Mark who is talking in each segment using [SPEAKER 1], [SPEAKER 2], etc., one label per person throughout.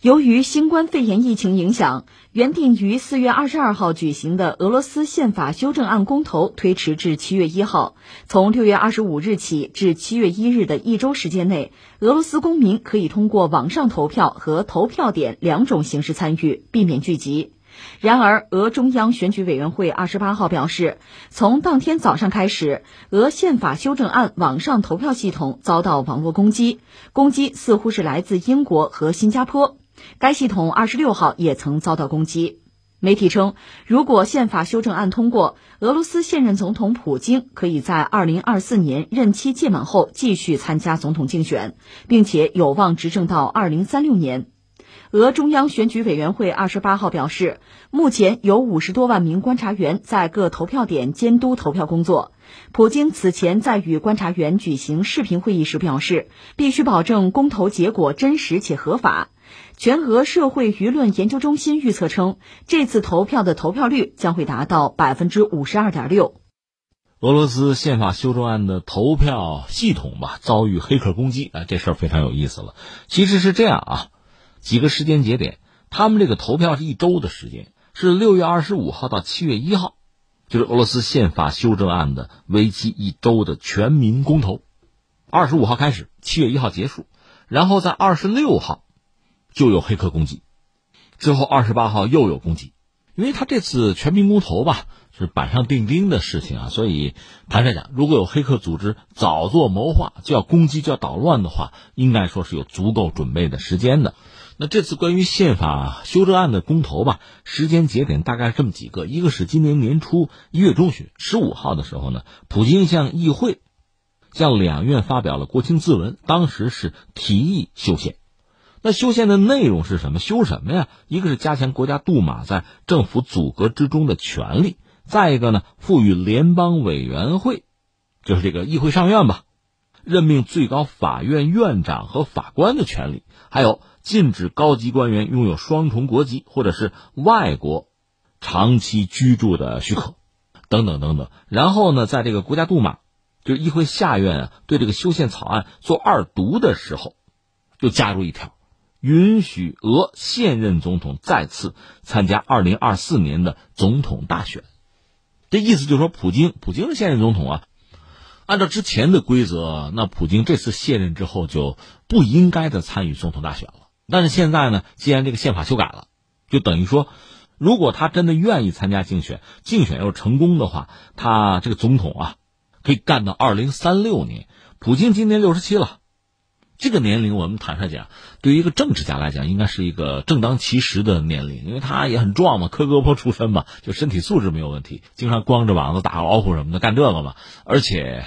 [SPEAKER 1] 由于新冠肺炎疫情影响，原定于四月二十二号举行的俄罗斯宪法修正案公投推迟至七月一号。从六月二十五日起至七月一日的一周时间内，俄罗斯公民可以通过网上投票和投票点两种形式参与，避免聚集。然而，俄中央选举委员会二十八号表示，从当天早上开始，俄宪法修正案网上投票系统遭到网络攻击，攻击似乎是来自英国和新加坡。该系统二十六号也曾遭到攻击。媒体称，如果宪法修正案通过，俄罗斯现任总统普京可以在二零二四年任期届满后继续参加总统竞选，并且有望执政到二零三六年。俄中央选举委员会二十八号表示，目前有五十多万名观察员在各投票点监督投票工作。普京此前在与观察员举行视频会议时表示，必须保证公投结果真实且合法。全俄社会舆论研究中心预测称，这次投票的投票率将会达到百分之五十二点六。
[SPEAKER 2] 俄罗斯宪法修正案的投票系统吧遭遇黑客攻击，啊，这事儿非常有意思了。其实是这样啊，几个时间节点，他们这个投票是一周的时间，是六月二十五号到七月一号，就是俄罗斯宪法修正案的为期一周的全民公投，二十五号开始，七月一号结束，然后在二十六号。就有黑客攻击，之后二十八号又有攻击，因为他这次全民公投吧是板上钉钉的事情啊，所以坦率讲，如果有黑客组织早做谋划，就要攻击就要捣乱的话，应该说是有足够准备的时间的。那这次关于宪法修正案的公投吧，时间节点大概是这么几个：一个是今年年初一月中旬十五号的时候呢，普京向议会、向两院发表了国情咨文，当时是提议修宪。那修宪的内容是什么？修什么呀？一个是加强国家杜马在政府组阁之中的权利，再一个呢，赋予联邦委员会，就是这个议会上院吧，任命最高法院院长和法官的权利，还有禁止高级官员拥有双重国籍或者是外国长期居住的许可，等等等等。然后呢，在这个国家杜马，就是议会下院啊，对这个修宪草案做二读的时候，就加入一条。允许俄现任总统再次参加二零二四年的总统大选，这意思就是说，普京，普京是现任总统啊。按照之前的规则，那普京这次卸任之后就不应该再参与总统大选了。但是现在呢，既然这个宪法修改了，就等于说，如果他真的愿意参加竞选，竞选要是成功的话，他这个总统啊，可以干到二零三六年。普京今年六十七了。这个年龄，我们坦率讲，对于一个政治家来讲，应该是一个正当其时的年龄，因为他也很壮嘛，磕胳膊出身嘛，就身体素质没有问题，经常光着膀子打老虎什么的，干这个嘛。而且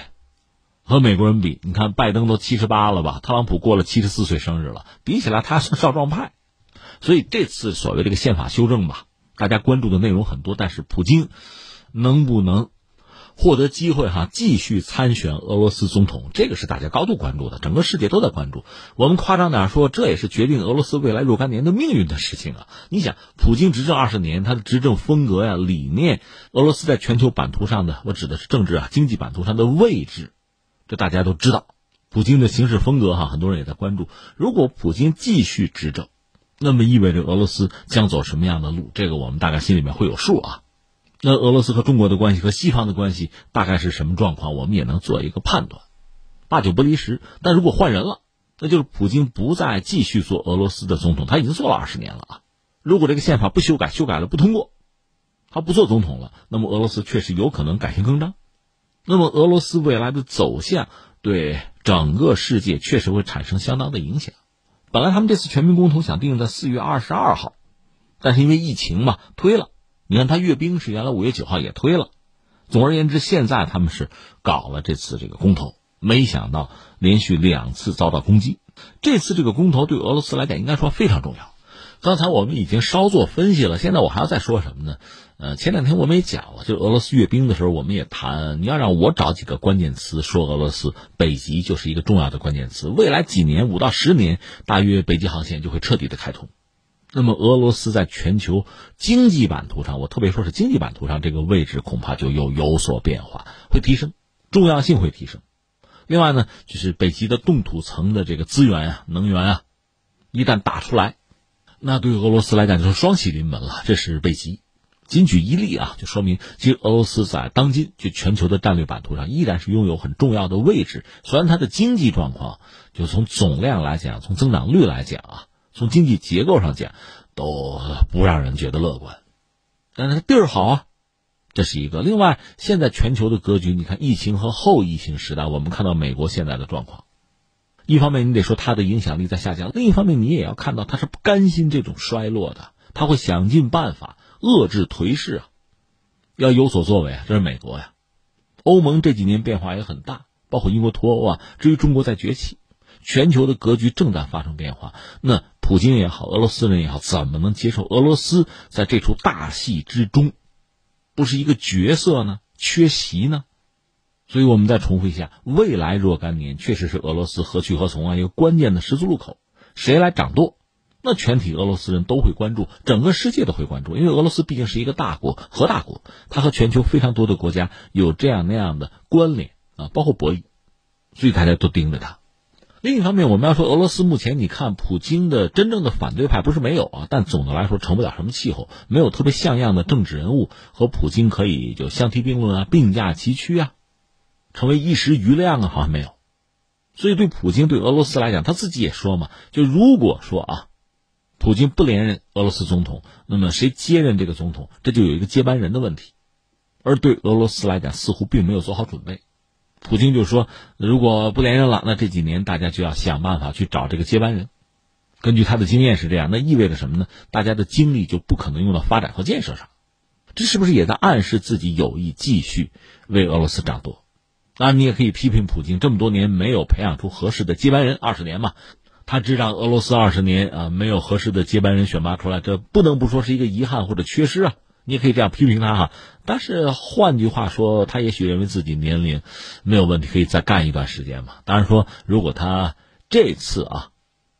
[SPEAKER 2] 和美国人比，你看拜登都七十八了吧，特朗普过了七十四岁生日了，比起来他是少壮派。所以这次所谓这个宪法修正吧，大家关注的内容很多，但是普京能不能？获得机会哈，继续参选俄罗斯总统，这个是大家高度关注的，整个世界都在关注。我们夸张点说，这也是决定俄罗斯未来若干年的命运的事情啊！你想，普京执政二十年，他的执政风格呀、理念，俄罗斯在全球版图上的，我指的是政治啊、经济版图上的位置，这大家都知道。普京的行事风格哈，很多人也在关注。如果普京继续执政，那么意味着俄罗斯将走什么样的路？这个我们大概心里面会有数啊。那俄罗斯和中国的关系和西方的关系大概是什么状况？我们也能做一个判断，八九不离十。但如果换人了，那就是普京不再继续做俄罗斯的总统，他已经做了二十年了啊。如果这个宪法不修改，修改了不通过，他不做总统了，那么俄罗斯确实有可能改弦更张。那么俄罗斯未来的走向对整个世界确实会产生相当的影响。本来他们这次全民公投想定在四月二十二号，但是因为疫情嘛，推了。你看，他阅兵是原来五月九号也推了。总而言之，现在他们是搞了这次这个公投，没想到连续两次遭到攻击。这次这个公投对俄罗斯来讲，应该说非常重要。刚才我们已经稍作分析了，现在我还要再说什么呢？呃，前两天我们也讲了，就俄罗斯阅兵的时候，我们也谈。你要让我找几个关键词说俄罗斯，北极就是一个重要的关键词。未来几年，五到十年，大约北极航线就会彻底的开通。那么，俄罗斯在全球经济版图上，我特别说是经济版图上，这个位置恐怕就又有所变化，会提升，重要性会提升。另外呢，就是北极的冻土层的这个资源啊、能源啊，一旦打出来，那对俄罗斯来讲就是双喜临门了，这是被击。仅举一例啊，就说明其实俄罗斯在当今就全球的战略版图上依然是拥有很重要的位置。虽然它的经济状况就从总量来讲，从增长率来讲啊，从经济结构上讲都不让人觉得乐观，但是地儿好啊，这是一个。另外，现在全球的格局，你看疫情和后疫情时代，我们看到美国现在的状况。一方面，你得说它的影响力在下降；另一方面，你也要看到它是不甘心这种衰落的，他会想尽办法遏制颓势啊，要有所作为啊。这是美国呀，欧盟这几年变化也很大，包括英国脱欧啊。至于中国在崛起，全球的格局正在发生变化。那普京也好，俄罗斯人也好，怎么能接受俄罗斯在这出大戏之中不是一个角色呢？缺席呢？所以我们再重复一下，未来若干年确实是俄罗斯何去何从啊一个关键的十字路口，谁来掌舵，那全体俄罗斯人都会关注，整个世界都会关注，因为俄罗斯毕竟是一个大国，核大国，它和全球非常多的国家有这样那样的关联啊，包括博弈，所以大家都盯着它。另一方面，我们要说俄罗斯目前，你看普京的真正的反对派不是没有啊，但总的来说成不了什么气候，没有特别像样的政治人物和普京可以就相提并论啊，并驾齐驱啊。成为一时余亮啊，好像没有，所以对普京对俄罗斯来讲，他自己也说嘛，就如果说啊，普京不连任俄罗斯总统，那么谁接任这个总统，这就有一个接班人的问题，而对俄罗斯来讲，似乎并没有做好准备。普京就说，如果不连任了，那这几年大家就要想办法去找这个接班人。根据他的经验是这样，那意味着什么呢？大家的精力就不可能用到发展和建设上，这是不是也在暗示自己有意继续为俄罗斯掌舵？当然，你也可以批评普京这么多年没有培养出合适的接班人，二十年嘛，他执掌俄罗斯二十年啊，没有合适的接班人选拔出来，这不能不说是一个遗憾或者缺失啊。你也可以这样批评他哈。但是换句话说，他也许认为自己年龄没有问题，可以再干一段时间嘛。当然说，如果他这次啊，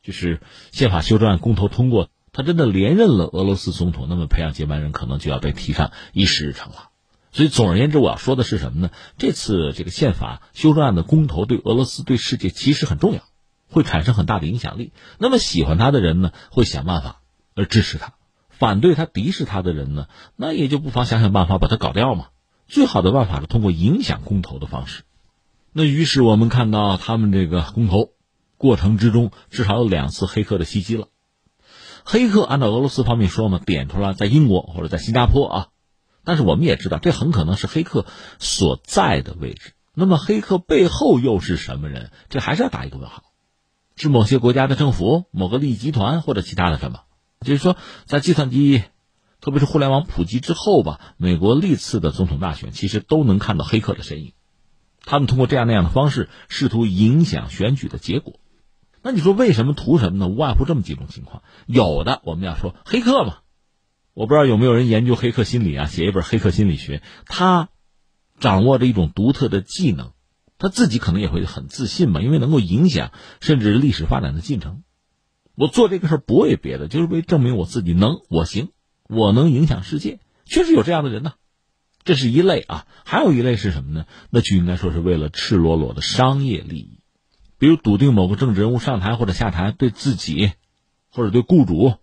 [SPEAKER 2] 就是宪法修正案公投通过，他真的连任了俄罗斯总统，那么培养接班人可能就要被提上议事日程了。所以，总而言之，我要说的是什么呢？这次这个宪法修正案的公投对俄罗斯、对世界其实很重要，会产生很大的影响力。那么，喜欢他的人呢，会想办法而支持他；反对他、敌视他的人呢，那也就不妨想想办法把他搞掉嘛。最好的办法是通过影响公投的方式。那于是我们看到他们这个公投过程之中，至少有两次黑客的袭击了。黑客按照俄罗斯方面说嘛，点出来在英国或者在新加坡啊。但是我们也知道，这很可能是黑客所在的位置。那么，黑客背后又是什么人？这还是要打一个问号。是某些国家的政府、某个利益集团，或者其他的什么？就是说，在计算机，特别是互联网普及之后吧，美国历次的总统大选其实都能看到黑客的身影。他们通过这样那样的方式，试图影响选举的结果。那你说为什么图什么呢？无外乎这么几种情况。有的我们要说黑客嘛。我不知道有没有人研究黑客心理啊？写一本《黑客心理学》，他掌握着一种独特的技能，他自己可能也会很自信嘛，因为能够影响甚至历史发展的进程。我做这个事儿不为别的，就是为证明我自己能，我行，我能影响世界。确实有这样的人呢，这是一类啊。还有一类是什么呢？那就应该说是为了赤裸裸的商业利益，比如笃定某个政治人物上台或者下台，对自己或者对雇主。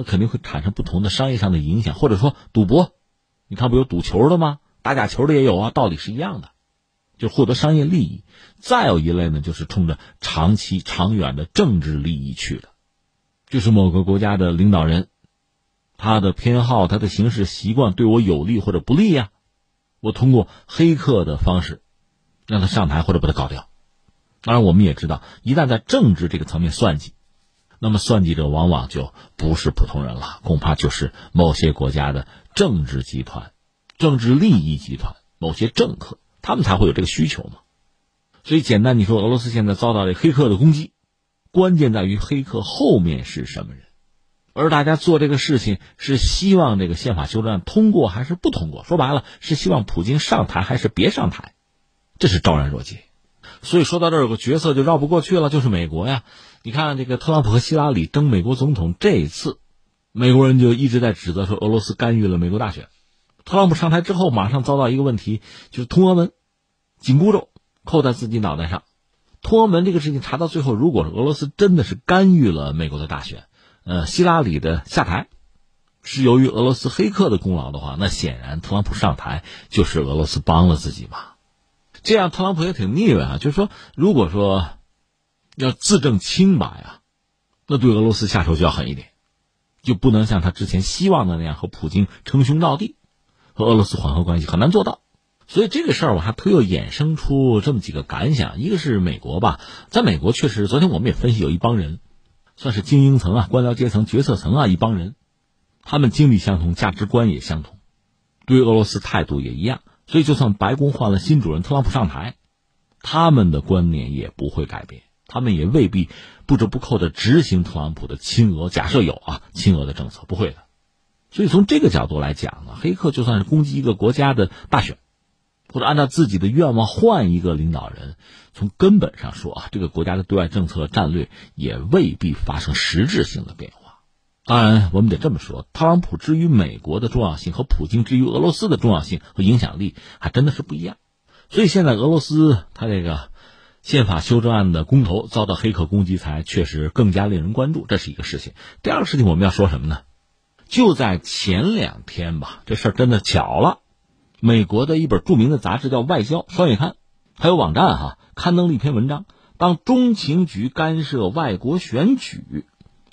[SPEAKER 2] 那肯定会产生不同的商业上的影响，或者说赌博，你看不有赌球的吗？打假球的也有啊，道理是一样的，就获得商业利益。再有一类呢，就是冲着长期、长远的政治利益去的，就是某个国家的领导人，他的偏好、他的行事习惯对我有利或者不利呀，我通过黑客的方式让他上台或者把他搞掉。当然，我们也知道，一旦在政治这个层面算计。那么，算计者往往就不是普通人了，恐怕就是某些国家的政治集团、政治利益集团、某些政客，他们才会有这个需求嘛。所以，简单你说，俄罗斯现在遭到这黑客的攻击，关键在于黑客后面是什么人，而大家做这个事情是希望这个宪法修正案通过还是不通过？说白了，是希望普京上台还是别上台？这是昭然若揭。所以说到这儿，有个角色就绕不过去了，就是美国呀。你看，这个特朗普和希拉里争美国总统这一次，美国人就一直在指责说俄罗斯干预了美国大选。特朗普上台之后，马上遭到一个问题，就是通俄门，紧箍咒扣在自己脑袋上。通俄门这个事情查到最后，如果是俄罗斯真的是干预了美国的大选，呃，希拉里的下台是由于俄罗斯黑客的功劳的话，那显然特朗普上台就是俄罗斯帮了自己嘛。这样特朗普也挺腻歪啊，就是说，如果说要自证清白啊，那对俄罗斯下手就要狠一点，就不能像他之前希望的那样和普京称兄道弟，和俄罗斯缓和关系很难做到。所以这个事儿我还特又衍生出这么几个感想，一个是美国吧，在美国确实，昨天我们也分析，有一帮人，算是精英层啊、官僚阶层、决策层啊一帮人，他们经历相同，价值观也相同，对俄罗斯态度也一样，所以就算白宫换了新主人，特朗普上台，他们的观念也不会改变，他们也未必不折不扣的执行特朗普的亲俄，假设有啊亲俄的政策，不会的。所以从这个角度来讲呢，黑客就算是攻击一个国家的大选。或者按照自己的愿望换一个领导人，从根本上说啊，这个国家的对外政策战略也未必发生实质性的变化。当然，我们得这么说，特朗普之于美国的重要性和普京之于俄罗斯的重要性和影响力还真的是不一样。所以现在俄罗斯他这个宪法修正案的公投遭到黑客攻击，才确实更加令人关注，这是一个事情。第二个事情我们要说什么呢？就在前两天吧，这事儿真的巧了。美国的一本著名的杂志叫《外交》双月刊，还有网站哈，刊登了一篇文章。当中情局干涉外国选举，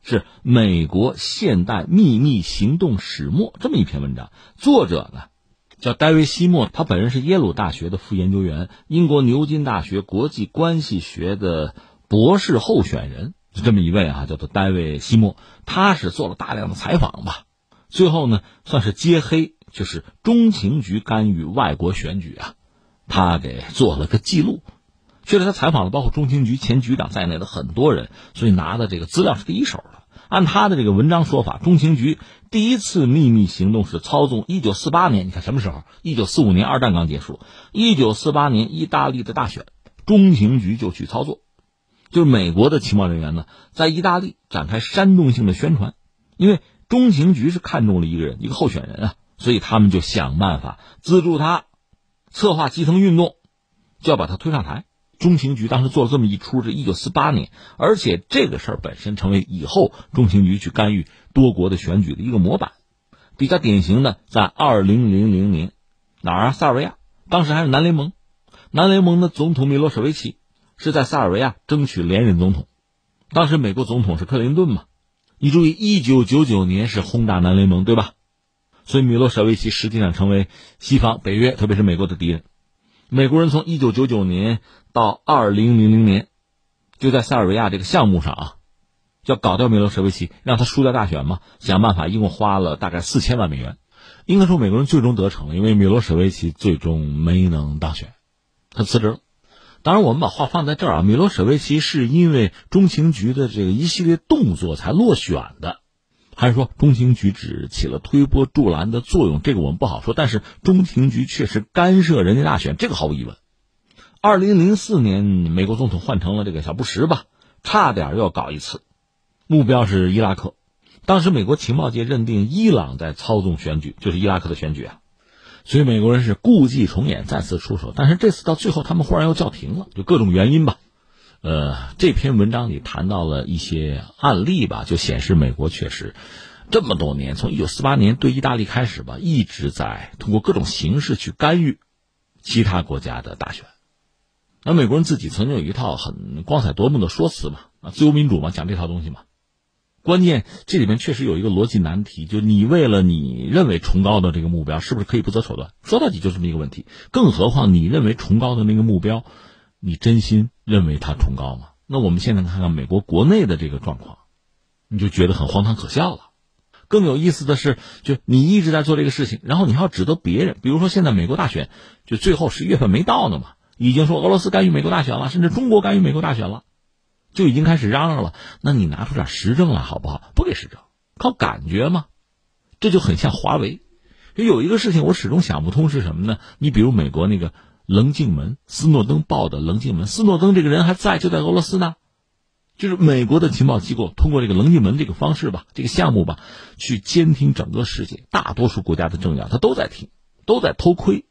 [SPEAKER 2] 是美国现代秘密行动始末。这么一篇文章，作者呢叫戴维·西莫，他本人是耶鲁大学的副研究员，英国牛津大学国际关系学的博士候选人，就这么一位啊，叫做戴维·西莫。他是做了大量的采访吧，最后呢算是揭黑。就是中情局干预外国选举啊，他给做了个记录。确实，他采访了包括中情局前局长在内的很多人，所以拿的这个资料是第一手的。按他的这个文章说法，中情局第一次秘密行动是操纵一九四八年。你看什么时候？一九四五年二战刚结束，一九四八年意大利的大选，中情局就去操作。就是美国的情报人员呢，在意大利展开煽动性的宣传，因为中情局是看中了一个人，一个候选人啊。所以他们就想办法资助他，策划基层运动，就要把他推上台。中情局当时做了这么一出，是一九四八年，而且这个事儿本身成为以后中情局去干预多国的选举的一个模板。比较典型的，在二零零零年，哪儿啊？塞尔维亚，当时还是南联盟，南联盟的总统米洛舍维奇是在塞尔维亚争取连任总统，当时美国总统是克林顿嘛。你注意，一九九九年是轰炸南联盟，对吧？所以，米洛舍维奇实际上成为西方、北约，特别是美国的敌人。美国人从一九九九年到二零零零年，就在塞尔维亚这个项目上啊，要搞掉米洛舍维奇，让他输掉大选嘛。想办法，一共花了大概四千万美元。应该说，美国人最终得逞了，因为米洛舍维奇最终没能当选，他辞职了。当然，我们把话放在这儿啊，米洛舍维奇是因为中情局的这个一系列动作才落选的。还是说中情局只起了推波助澜的作用？这个我们不好说。但是中情局确实干涉人家大选，这个毫无疑问。二零零四年，美国总统换成了这个小布什吧，差点又要搞一次，目标是伊拉克。当时美国情报界认定伊朗在操纵选举，就是伊拉克的选举啊，所以美国人是故伎重演，再次出手。但是这次到最后，他们忽然又叫停了，就各种原因吧。呃，这篇文章里谈到了一些案例吧，就显示美国确实这么多年，从一九四八年对意大利开始吧，一直在通过各种形式去干预其他国家的大选。那美国人自己曾经有一套很光彩夺目的说辞嘛，啊，自由民主嘛，讲这套东西嘛。关键这里面确实有一个逻辑难题，就你为了你认为崇高的这个目标，是不是可以不择手段？说到底就这么一个问题。更何况你认为崇高的那个目标。你真心认为它崇高吗？那我们现在看看美国国内的这个状况，你就觉得很荒唐可笑了。更有意思的是，就你一直在做这个事情，然后你还要指责别人。比如说，现在美国大选就最后十一月份没到呢嘛，已经说俄罗斯干预美国大选了，甚至中国干预美国大选了，就已经开始嚷嚷了。那你拿出点实证来好不好？不给实证，靠感觉吗？这就很像华为。有一个事情我始终想不通是什么呢？你比如美国那个。棱镜门，斯诺登报的棱镜门，斯诺登这个人还在，就在俄罗斯呢。就是美国的情报机构通过这个棱镜门这个方式吧，这个项目吧，去监听整个世界，大多数国家的政要他都在听，都在偷窥，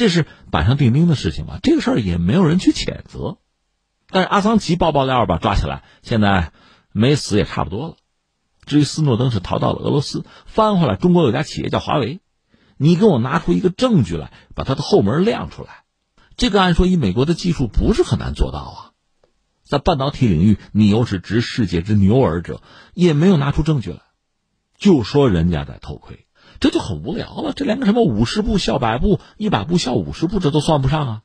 [SPEAKER 2] 这是板上钉钉的事情吧？这个事儿也没有人去谴责。但是阿桑奇爆爆料吧，抓起来，现在没死也差不多了。至于斯诺登是逃到了俄罗斯，翻回来，中国有家企业叫华为，你给我拿出一个证据来，把他的后门亮出来，这个按说以美国的技术不是很难做到啊。在半导体领域，你又是执世界之牛耳者，也没有拿出证据来，就说人家在偷窥，这就很无聊了。这连个什么五十步笑百步，一百步笑五十步，这都算不上啊。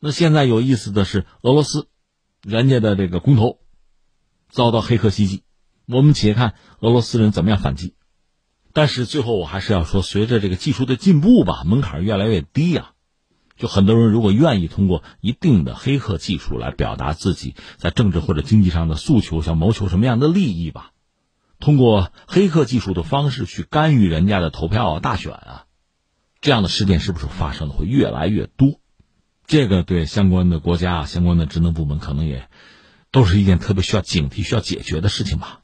[SPEAKER 2] 那现在有意思的是，俄罗斯，人家的这个公投遭到黑客袭击，我们且看俄罗斯人怎么样反击。但是最后我还是要说，随着这个技术的进步吧，门槛越来越低呀。就很多人如果愿意通过一定的黑客技术来表达自己在政治或者经济上的诉求，想谋求什么样的利益吧，通过黑客技术的方式去干预人家的投票啊、大选啊，这样的事件是不是发生的会越来越多？这个对相关的国家、相关的职能部门可能也都是一件特别需要警惕、需要解决的事情吧。